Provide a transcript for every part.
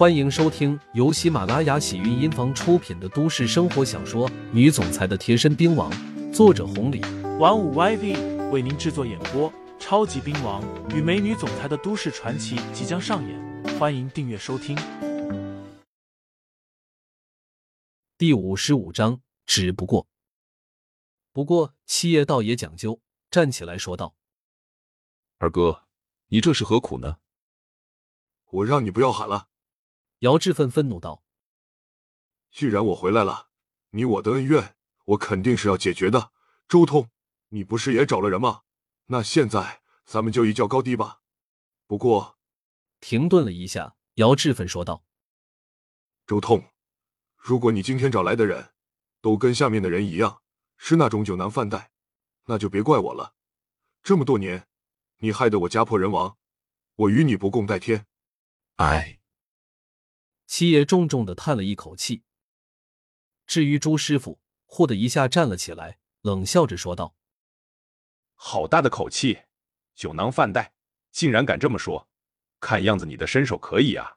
欢迎收听由喜马拉雅喜韵音房出品的都市生活小说《女总裁的贴身兵王》，作者红礼，玩五 YV 为您制作演播。超级兵王与美女总裁的都市传奇即将上演，欢迎订阅收听。第五十五章，只不过，不过七爷倒也讲究，站起来说道：“二哥，你这是何苦呢？”我让你不要喊了。姚志奋愤怒道：“既然我回来了，你我的恩怨，我肯定是要解决的。周通，你不是也找了人吗？那现在咱们就一较高低吧。不过，停顿了一下，姚志奋说道：“周通，如果你今天找来的人，都跟下面的人一样，是那种酒囊饭袋，那就别怪我了。这么多年，你害得我家破人亡，我与你不共戴天。哎。”七爷重重的叹了一口气。至于朱师傅，忽的一下站了起来，冷笑着说道：“好大的口气，酒囊饭袋，竟然敢这么说！看样子你的身手可以啊。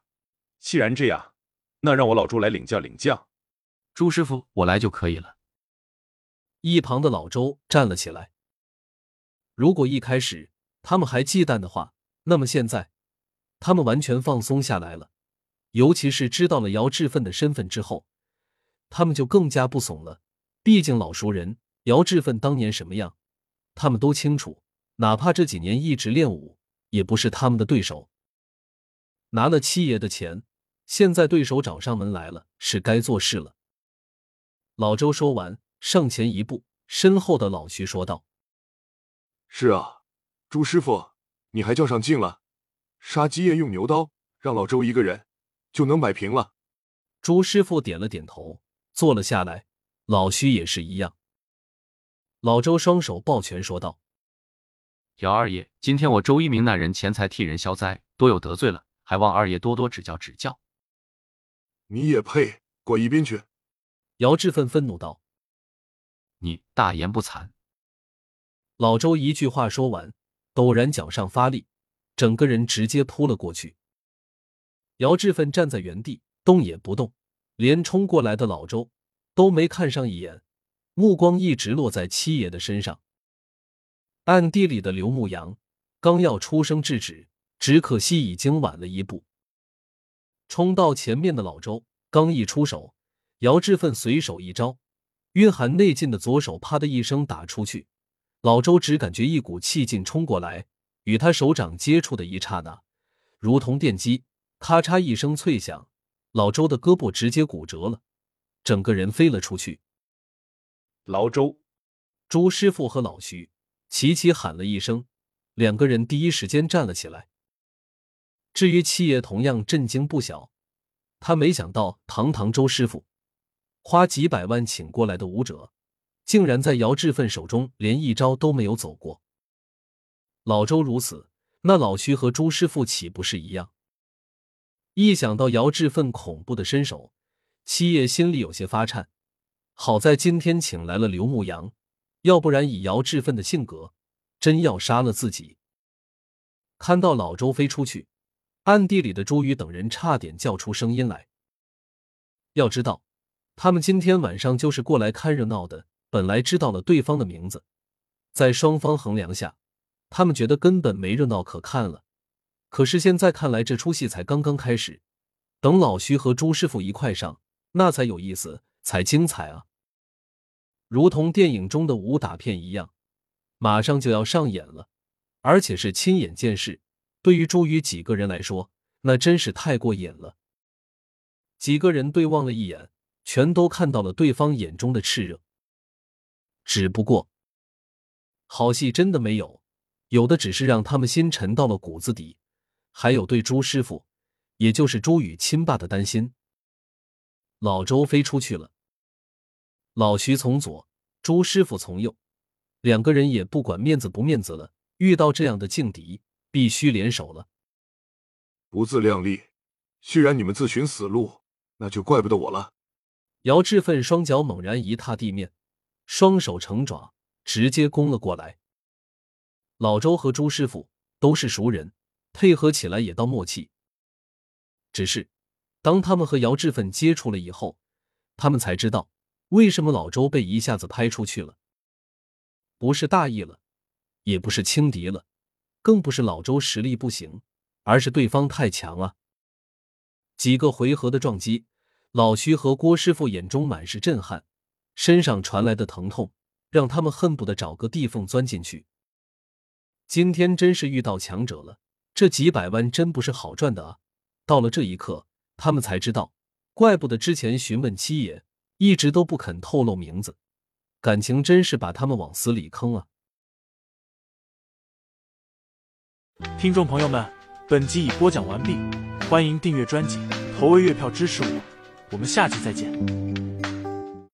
既然这样，那让我老朱来领教领教。”朱师傅，我来就可以了。一旁的老周站了起来。如果一开始他们还忌惮的话，那么现在他们完全放松下来了。尤其是知道了姚志奋的身份之后，他们就更加不怂了。毕竟老熟人，姚志奋当年什么样，他们都清楚。哪怕这几年一直练武，也不是他们的对手。拿了七爷的钱，现在对手找上门来了，是该做事了。老周说完，上前一步，身后的老徐说道：“是啊，朱师傅，你还较上劲了。杀鸡焉用牛刀，让老周一个人。”就能摆平了。朱师傅点了点头，坐了下来。老徐也是一样。老周双手抱拳说道：“姚二爷，今天我周一鸣那人钱财替人消灾，多有得罪了，还望二爷多多指教指教。”你也配？滚一边去！姚志奋愤怒道：“你大言不惭！”老周一句话说完，陡然脚上发力，整个人直接扑了过去。姚志奋站在原地，动也不动，连冲过来的老周都没看上一眼，目光一直落在七爷的身上。暗地里的刘牧阳刚要出声制止，只可惜已经晚了一步。冲到前面的老周刚一出手，姚志奋随手一招，蕴含内劲的左手啪的一声打出去，老周只感觉一股气劲冲过来，与他手掌接触的一刹那，如同电击。咔嚓一声脆响，老周的胳膊直接骨折了，整个人飞了出去。老周、朱师傅和老徐齐齐喊了一声，两个人第一时间站了起来。至于七爷，同样震惊不小，他没想到堂堂周师傅花几百万请过来的武者，竟然在姚志奋手中连一招都没有走过。老周如此，那老徐和朱师傅岂不是一样？一想到姚志奋恐怖的身手，七爷心里有些发颤。好在今天请来了刘牧阳，要不然以姚志奋的性格，真要杀了自己。看到老周飞出去，暗地里的朱宇等人差点叫出声音来。要知道，他们今天晚上就是过来看热闹的。本来知道了对方的名字，在双方衡量下，他们觉得根本没热闹可看了。可是现在看来，这出戏才刚刚开始。等老徐和朱师傅一块上，那才有意思，才精彩啊！如同电影中的武打片一样，马上就要上演了，而且是亲眼见识。对于朱宇几个人来说，那真是太过瘾了。几个人对望了一眼，全都看到了对方眼中的炽热。只不过，好戏真的没有，有的只是让他们心沉到了骨子底。还有对朱师傅，也就是朱宇亲爸的担心。老周飞出去了，老徐从左，朱师傅从右，两个人也不管面子不面子了。遇到这样的劲敌，必须联手了。不自量力，既然你们自寻死路，那就怪不得我了。姚志奋双脚猛然一踏地面，双手成爪，直接攻了过来。老周和朱师傅都是熟人。配合起来也到默契，只是当他们和姚志奋接触了以后，他们才知道为什么老周被一下子拍出去了。不是大意了，也不是轻敌了，更不是老周实力不行，而是对方太强啊！几个回合的撞击，老徐和郭师傅眼中满是震撼，身上传来的疼痛让他们恨不得找个地缝钻进去。今天真是遇到强者了，这几百万真不是好赚的啊！到了这一刻。他们才知道，怪不得之前询问七爷一直都不肯透露名字，感情真是把他们往死里坑啊！听众朋友们，本集已播讲完毕，欢迎订阅专辑，投喂月票支持我，我们下集再见。